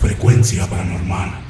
Frecuencia paranormal.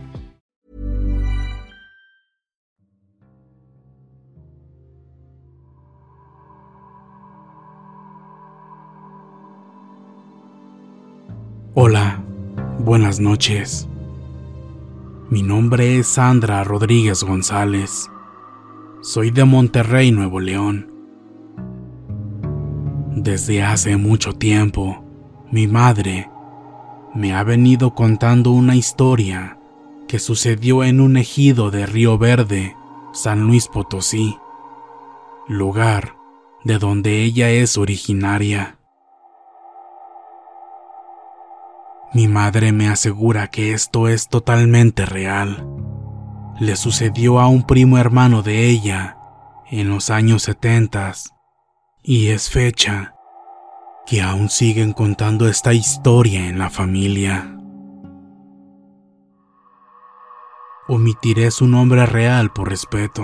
Hola, buenas noches. Mi nombre es Sandra Rodríguez González. Soy de Monterrey, Nuevo León. Desde hace mucho tiempo, mi madre me ha venido contando una historia que sucedió en un ejido de Río Verde, San Luis Potosí, lugar de donde ella es originaria. Mi madre me asegura que esto es totalmente real. Le sucedió a un primo hermano de ella en los años setentas y es fecha que aún siguen contando esta historia en la familia. Omitiré su nombre real por respeto.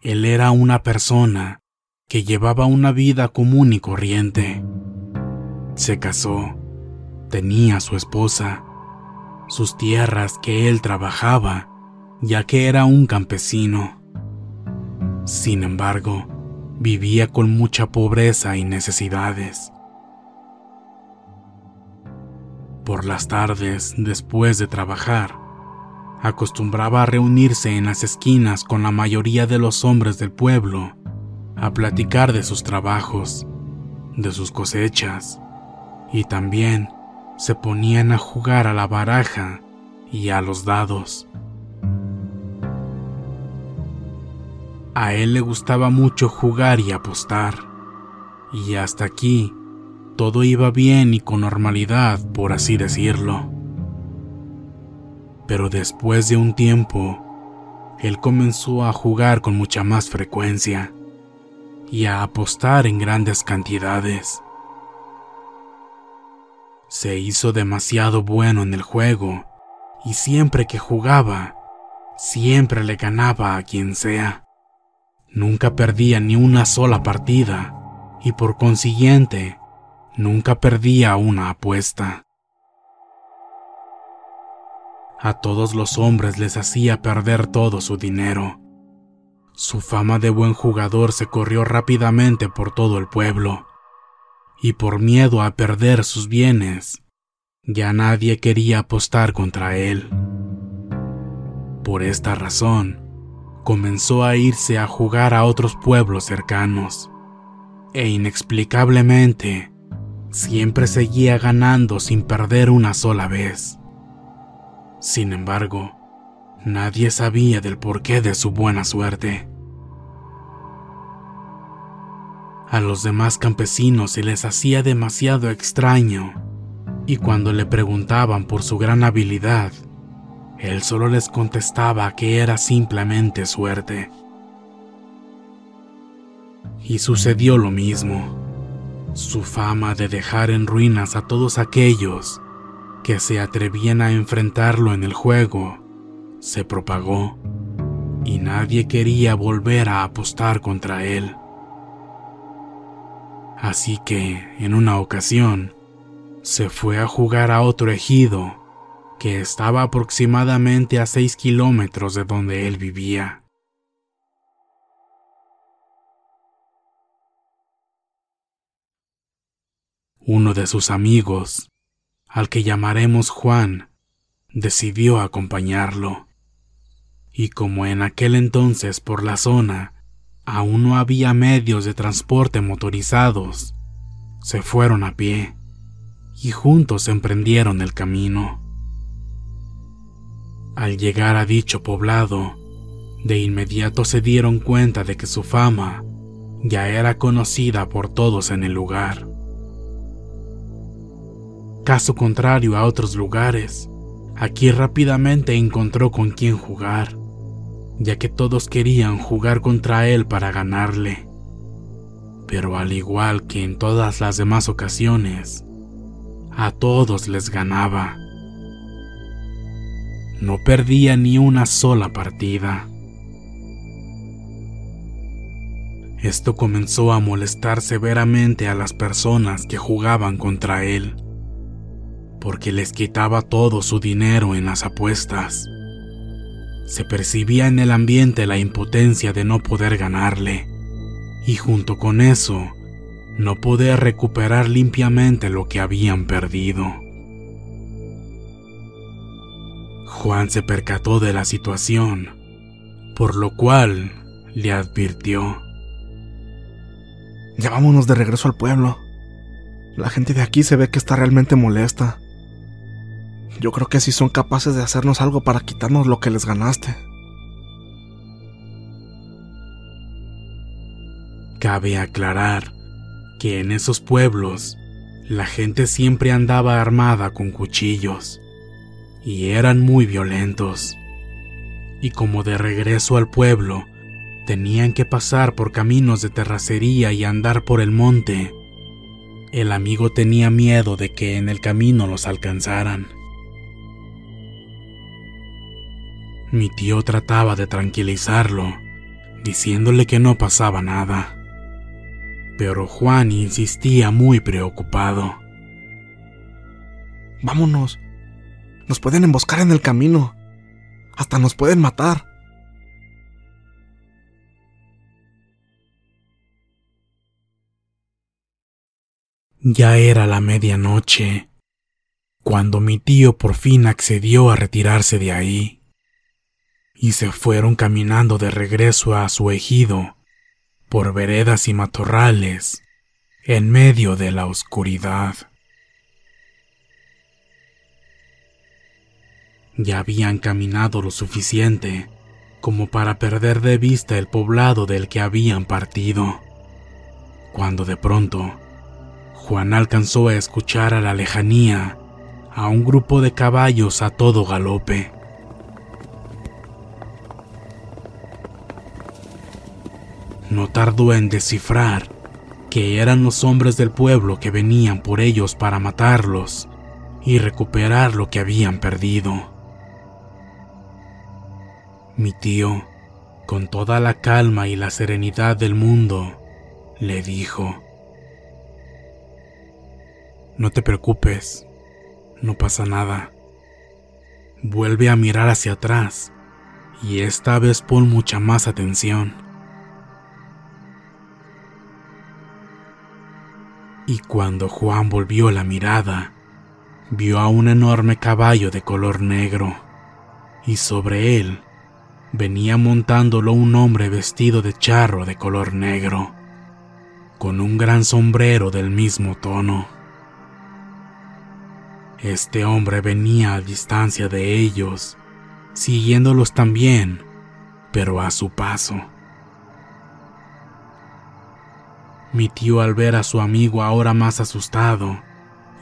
Él era una persona que llevaba una vida común y corriente. Se casó, tenía su esposa, sus tierras que él trabajaba, ya que era un campesino. Sin embargo, vivía con mucha pobreza y necesidades. Por las tardes, después de trabajar, acostumbraba a reunirse en las esquinas con la mayoría de los hombres del pueblo, a platicar de sus trabajos, de sus cosechas, y también se ponían a jugar a la baraja y a los dados. A él le gustaba mucho jugar y apostar, y hasta aquí todo iba bien y con normalidad, por así decirlo. Pero después de un tiempo, él comenzó a jugar con mucha más frecuencia y a apostar en grandes cantidades. Se hizo demasiado bueno en el juego y siempre que jugaba, siempre le ganaba a quien sea. Nunca perdía ni una sola partida y por consiguiente nunca perdía una apuesta. A todos los hombres les hacía perder todo su dinero. Su fama de buen jugador se corrió rápidamente por todo el pueblo, y por miedo a perder sus bienes, ya nadie quería apostar contra él. Por esta razón, comenzó a irse a jugar a otros pueblos cercanos, e inexplicablemente, siempre seguía ganando sin perder una sola vez. Sin embargo, nadie sabía del porqué de su buena suerte. A los demás campesinos se les hacía demasiado extraño, y cuando le preguntaban por su gran habilidad, él solo les contestaba que era simplemente suerte. Y sucedió lo mismo. Su fama de dejar en ruinas a todos aquellos que se atrevían a enfrentarlo en el juego se propagó y nadie quería volver a apostar contra él. Así que, en una ocasión, se fue a jugar a otro ejido que estaba aproximadamente a seis kilómetros de donde él vivía. Uno de sus amigos, al que llamaremos Juan, decidió acompañarlo. Y como en aquel entonces por la zona aún no había medios de transporte motorizados, se fueron a pie y juntos emprendieron el camino. Al llegar a dicho poblado, de inmediato se dieron cuenta de que su fama ya era conocida por todos en el lugar. Caso contrario a otros lugares, aquí rápidamente encontró con quién jugar, ya que todos querían jugar contra él para ganarle. Pero al igual que en todas las demás ocasiones, a todos les ganaba. No perdía ni una sola partida. Esto comenzó a molestar severamente a las personas que jugaban contra él, porque les quitaba todo su dinero en las apuestas. Se percibía en el ambiente la impotencia de no poder ganarle, y junto con eso, no poder recuperar limpiamente lo que habían perdido. Juan se percató de la situación, por lo cual le advirtió. Ya vámonos de regreso al pueblo. La gente de aquí se ve que está realmente molesta. Yo creo que sí son capaces de hacernos algo para quitarnos lo que les ganaste. Cabe aclarar que en esos pueblos la gente siempre andaba armada con cuchillos y eran muy violentos. Y como de regreso al pueblo, tenían que pasar por caminos de terracería y andar por el monte. El amigo tenía miedo de que en el camino los alcanzaran. Mi tío trataba de tranquilizarlo, diciéndole que no pasaba nada pero Juan insistía muy preocupado. Vámonos. Nos pueden emboscar en el camino. Hasta nos pueden matar. Ya era la medianoche, cuando mi tío por fin accedió a retirarse de ahí, y se fueron caminando de regreso a su ejido por veredas y matorrales en medio de la oscuridad. Ya habían caminado lo suficiente como para perder de vista el poblado del que habían partido, cuando de pronto Juan alcanzó a escuchar a la lejanía a un grupo de caballos a todo galope. No tardó en descifrar que eran los hombres del pueblo que venían por ellos para matarlos y recuperar lo que habían perdido. Mi tío, con toda la calma y la serenidad del mundo, le dijo, No te preocupes, no pasa nada. Vuelve a mirar hacia atrás y esta vez pon mucha más atención. Y cuando Juan volvió la mirada, vio a un enorme caballo de color negro, y sobre él venía montándolo un hombre vestido de charro de color negro, con un gran sombrero del mismo tono. Este hombre venía a distancia de ellos, siguiéndolos también, pero a su paso. Mi tío al ver a su amigo ahora más asustado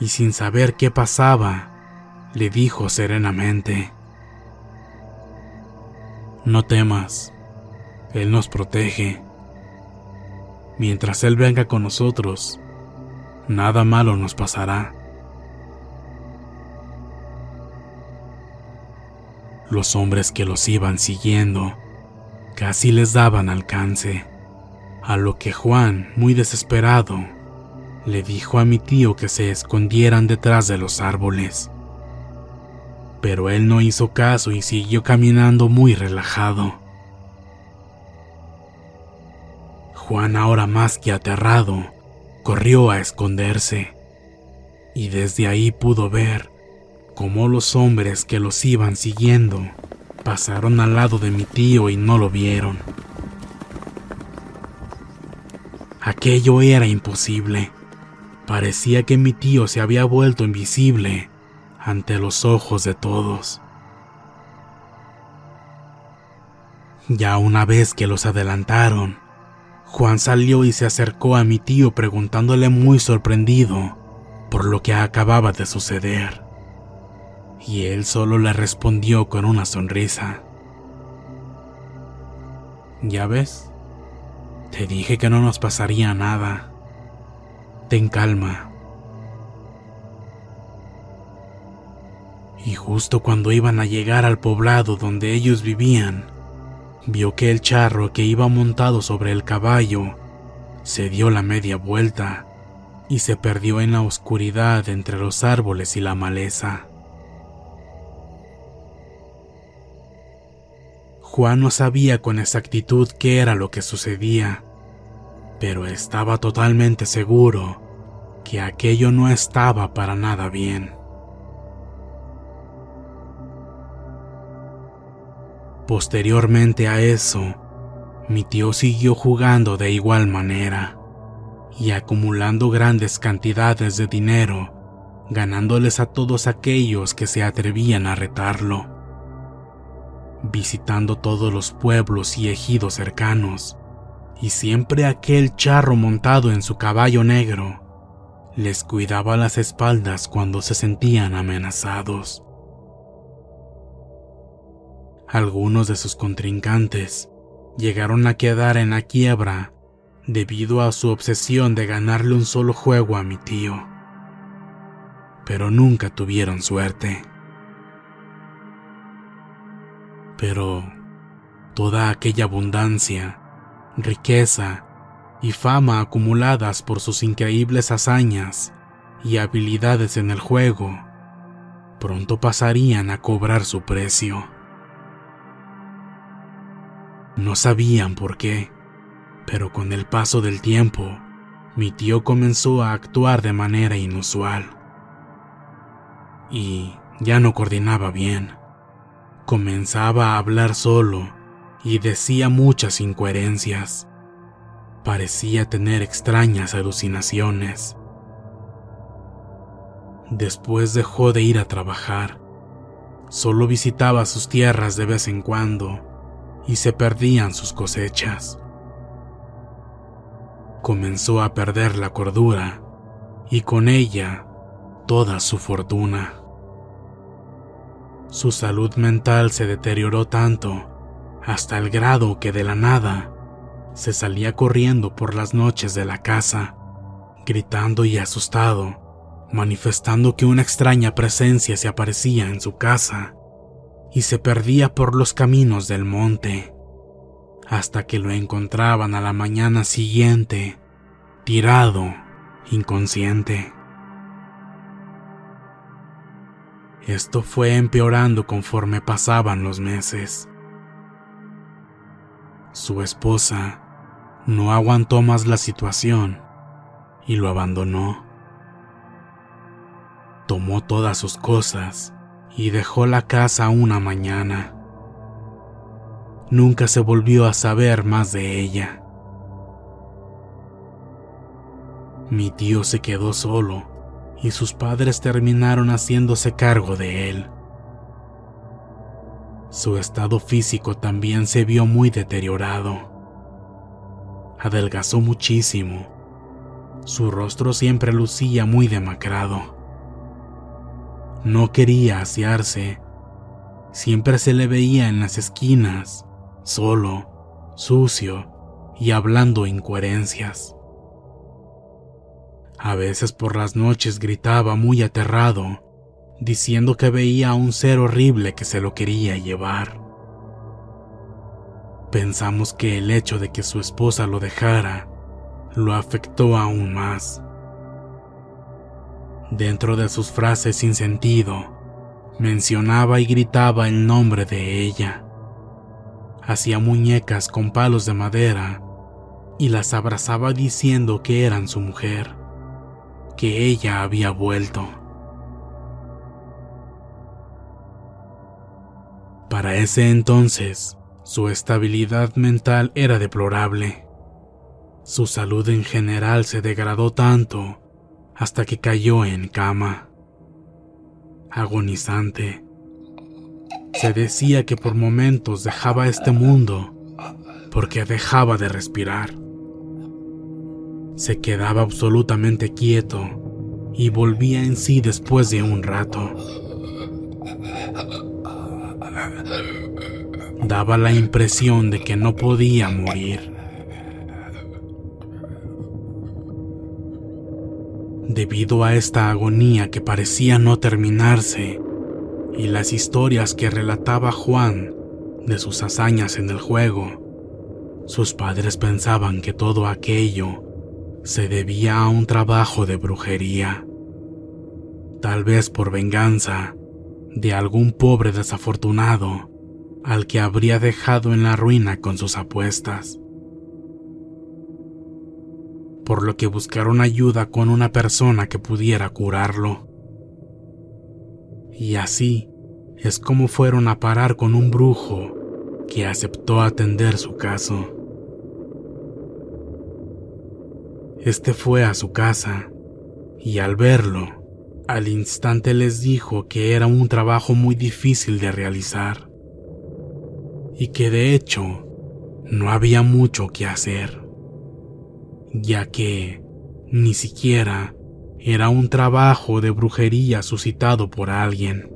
y sin saber qué pasaba, le dijo serenamente, No temas, Él nos protege. Mientras Él venga con nosotros, nada malo nos pasará. Los hombres que los iban siguiendo casi les daban alcance, a lo que Juan, muy desesperado, le dijo a mi tío que se escondieran detrás de los árboles. Pero él no hizo caso y siguió caminando muy relajado. Juan, ahora más que aterrado, corrió a esconderse, y desde ahí pudo ver cómo los hombres que los iban siguiendo pasaron al lado de mi tío y no lo vieron. Aquello era imposible. Parecía que mi tío se había vuelto invisible ante los ojos de todos. Ya una vez que los adelantaron, Juan salió y se acercó a mi tío preguntándole muy sorprendido por lo que acababa de suceder. Y él solo le respondió con una sonrisa. ¿Ya ves? Te dije que no nos pasaría nada. Ten calma. Y justo cuando iban a llegar al poblado donde ellos vivían, vio que el charro que iba montado sobre el caballo se dio la media vuelta y se perdió en la oscuridad entre los árboles y la maleza. Juan no sabía con exactitud qué era lo que sucedía, pero estaba totalmente seguro que aquello no estaba para nada bien. Posteriormente a eso, mi tío siguió jugando de igual manera y acumulando grandes cantidades de dinero, ganándoles a todos aquellos que se atrevían a retarlo, visitando todos los pueblos y ejidos cercanos y siempre aquel charro montado en su caballo negro les cuidaba las espaldas cuando se sentían amenazados. Algunos de sus contrincantes llegaron a quedar en la quiebra debido a su obsesión de ganarle un solo juego a mi tío, pero nunca tuvieron suerte. Pero toda aquella abundancia riqueza y fama acumuladas por sus increíbles hazañas y habilidades en el juego, pronto pasarían a cobrar su precio. No sabían por qué, pero con el paso del tiempo, mi tío comenzó a actuar de manera inusual. Y ya no coordinaba bien. Comenzaba a hablar solo y decía muchas incoherencias. Parecía tener extrañas alucinaciones. Después dejó de ir a trabajar. Solo visitaba sus tierras de vez en cuando y se perdían sus cosechas. Comenzó a perder la cordura y con ella toda su fortuna. Su salud mental se deterioró tanto hasta el grado que de la nada se salía corriendo por las noches de la casa, gritando y asustado, manifestando que una extraña presencia se aparecía en su casa y se perdía por los caminos del monte, hasta que lo encontraban a la mañana siguiente, tirado, inconsciente. Esto fue empeorando conforme pasaban los meses. Su esposa no aguantó más la situación y lo abandonó. Tomó todas sus cosas y dejó la casa una mañana. Nunca se volvió a saber más de ella. Mi tío se quedó solo y sus padres terminaron haciéndose cargo de él. Su estado físico también se vio muy deteriorado. Adelgazó muchísimo Su rostro siempre lucía muy demacrado. No quería asearse. Siempre se le veía en las esquinas, solo, sucio y hablando incoherencias. A veces por las noches gritaba muy aterrado, diciendo que veía a un ser horrible que se lo quería llevar. Pensamos que el hecho de que su esposa lo dejara lo afectó aún más. Dentro de sus frases sin sentido, mencionaba y gritaba el nombre de ella. Hacía muñecas con palos de madera y las abrazaba diciendo que eran su mujer, que ella había vuelto. Para ese entonces, su estabilidad mental era deplorable. Su salud en general se degradó tanto hasta que cayó en cama. Agonizante. Se decía que por momentos dejaba este mundo porque dejaba de respirar. Se quedaba absolutamente quieto y volvía en sí después de un rato. Daba la impresión de que no podía morir. Debido a esta agonía que parecía no terminarse y las historias que relataba Juan de sus hazañas en el juego, sus padres pensaban que todo aquello se debía a un trabajo de brujería, tal vez por venganza de algún pobre desafortunado al que habría dejado en la ruina con sus apuestas por lo que buscaron ayuda con una persona que pudiera curarlo. Y así es como fueron a parar con un brujo que aceptó atender su caso. Este fue a su casa y al verlo, al instante les dijo que era un trabajo muy difícil de realizar y que de hecho no había mucho que hacer ya que ni siquiera era un trabajo de brujería suscitado por alguien.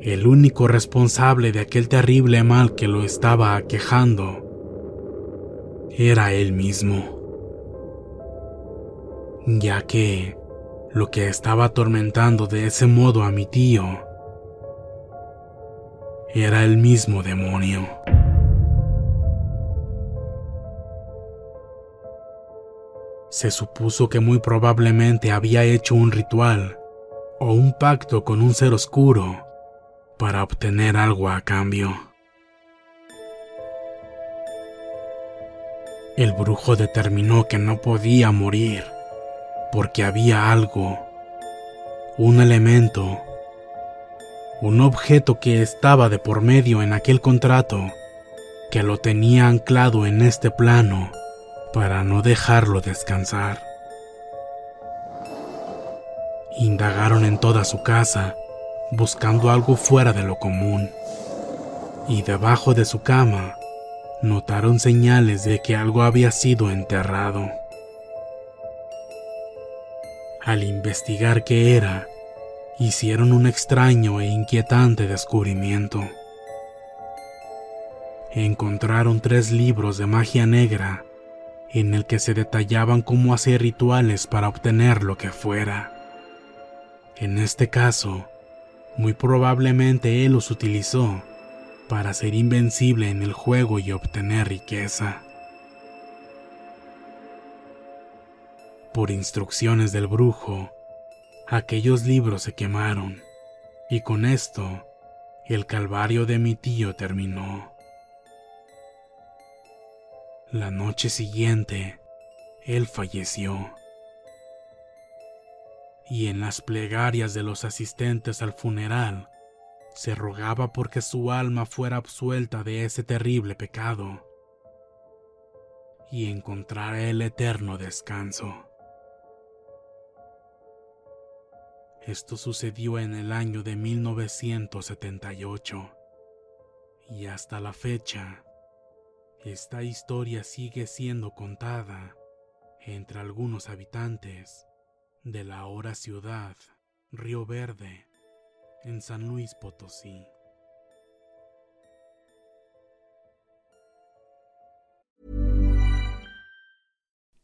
El único responsable de aquel terrible mal que lo estaba aquejando era él mismo, ya que lo que estaba atormentando de ese modo a mi tío era el mismo demonio. se supuso que muy probablemente había hecho un ritual o un pacto con un ser oscuro para obtener algo a cambio. El brujo determinó que no podía morir porque había algo, un elemento, un objeto que estaba de por medio en aquel contrato que lo tenía anclado en este plano para no dejarlo descansar. Indagaron en toda su casa, buscando algo fuera de lo común, y debajo de su cama notaron señales de que algo había sido enterrado. Al investigar qué era, hicieron un extraño e inquietante descubrimiento. Encontraron tres libros de magia negra en el que se detallaban cómo hacer rituales para obtener lo que fuera. En este caso, muy probablemente él los utilizó para ser invencible en el juego y obtener riqueza. Por instrucciones del brujo, aquellos libros se quemaron, y con esto, el calvario de mi tío terminó. La noche siguiente, él falleció. Y en las plegarias de los asistentes al funeral, se rogaba porque su alma fuera absuelta de ese terrible pecado y encontrara el eterno descanso. Esto sucedió en el año de 1978 y hasta la fecha esta historia sigue siendo contada entre algunos habitantes de la ahora ciudad Río Verde en San Luis Potosí.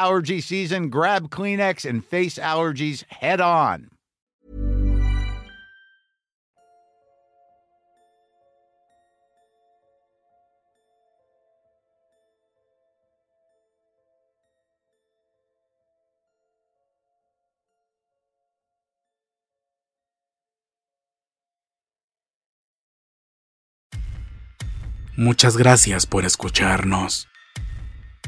allergy season, grab Kleenex and face allergies head on. Muchas gracias por escucharnos.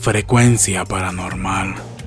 frecuencia paranormal.